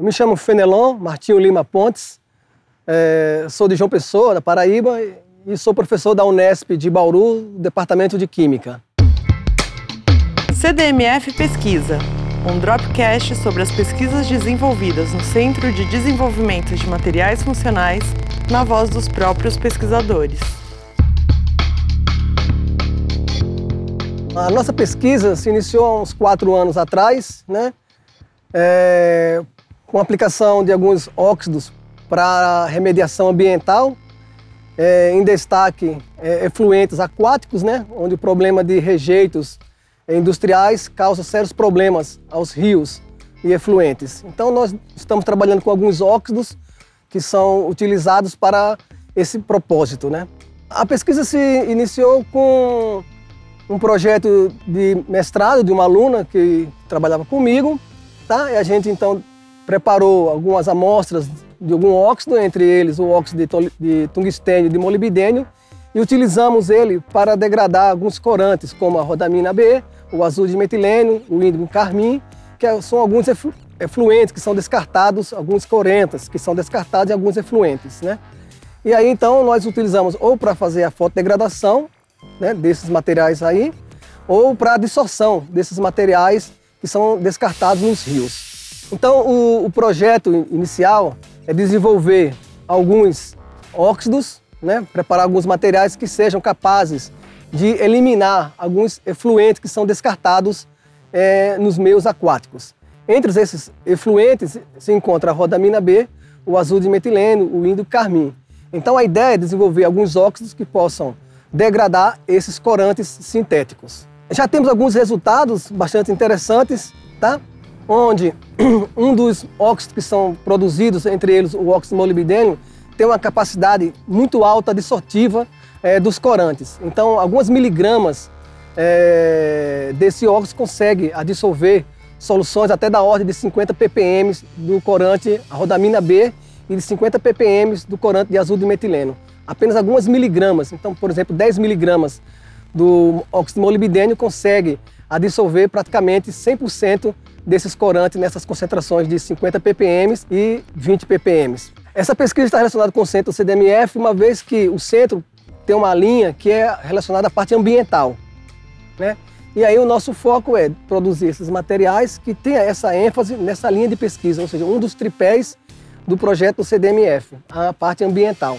Eu me chamo Fenelon Martinho Lima Pontes, é, sou de João Pessoa, da Paraíba, e sou professor da Unesp de Bauru, Departamento de Química. CDMF Pesquisa, um dropcast sobre as pesquisas desenvolvidas no Centro de Desenvolvimento de Materiais Funcionais, na voz dos próprios pesquisadores. A nossa pesquisa se iniciou há uns quatro anos atrás, né? É, com aplicação de alguns óxidos para remediação ambiental, é, em destaque é, efluentes aquáticos, né, onde o problema de rejeitos industriais causa sérios problemas aos rios e efluentes. Então nós estamos trabalhando com alguns óxidos que são utilizados para esse propósito. Né? A pesquisa se iniciou com um projeto de mestrado de uma aluna que trabalhava comigo, tá? E a gente então preparou algumas amostras de algum óxido, entre eles o óxido de, de tungstênio e de molibdênio, e utilizamos ele para degradar alguns corantes, como a rodamina B, o azul de metilênio, o índigo carmim, que é, são alguns efluentes que são descartados, alguns corentas que são descartados e alguns efluentes, né? E aí então nós utilizamos ou para fazer a fotodegradação né, desses materiais aí, ou para a dissorção desses materiais que são descartados nos rios. Então, o, o projeto inicial é desenvolver alguns óxidos, né, preparar alguns materiais que sejam capazes de eliminar alguns efluentes que são descartados é, nos meios aquáticos. Entre esses efluentes se encontra a rodamina B, o azul de metileno, o índigo carmim. Então a ideia é desenvolver alguns óxidos que possam degradar esses corantes sintéticos. Já temos alguns resultados bastante interessantes, tá? Onde um dos óxidos que são produzidos, entre eles o óxido molibdênio, tem uma capacidade muito alta dissortiva é, dos corantes. Então, algumas miligramas é, desse óxido consegue dissolver soluções até da ordem de 50 ppm do corante rodamina B e de 50 ppm do corante de azul de metileno. Apenas algumas miligramas, então, por exemplo, 10 miligramas do óxido molibdênio consegue dissolver praticamente 100% desses corantes nessas concentrações de 50 ppm e 20 ppm. Essa pesquisa está relacionada com o centro CDMF, uma vez que o centro tem uma linha que é relacionada à parte ambiental. Né? E aí o nosso foco é produzir esses materiais que tenham essa ênfase nessa linha de pesquisa, ou seja, um dos tripés do projeto CDMF, a parte ambiental.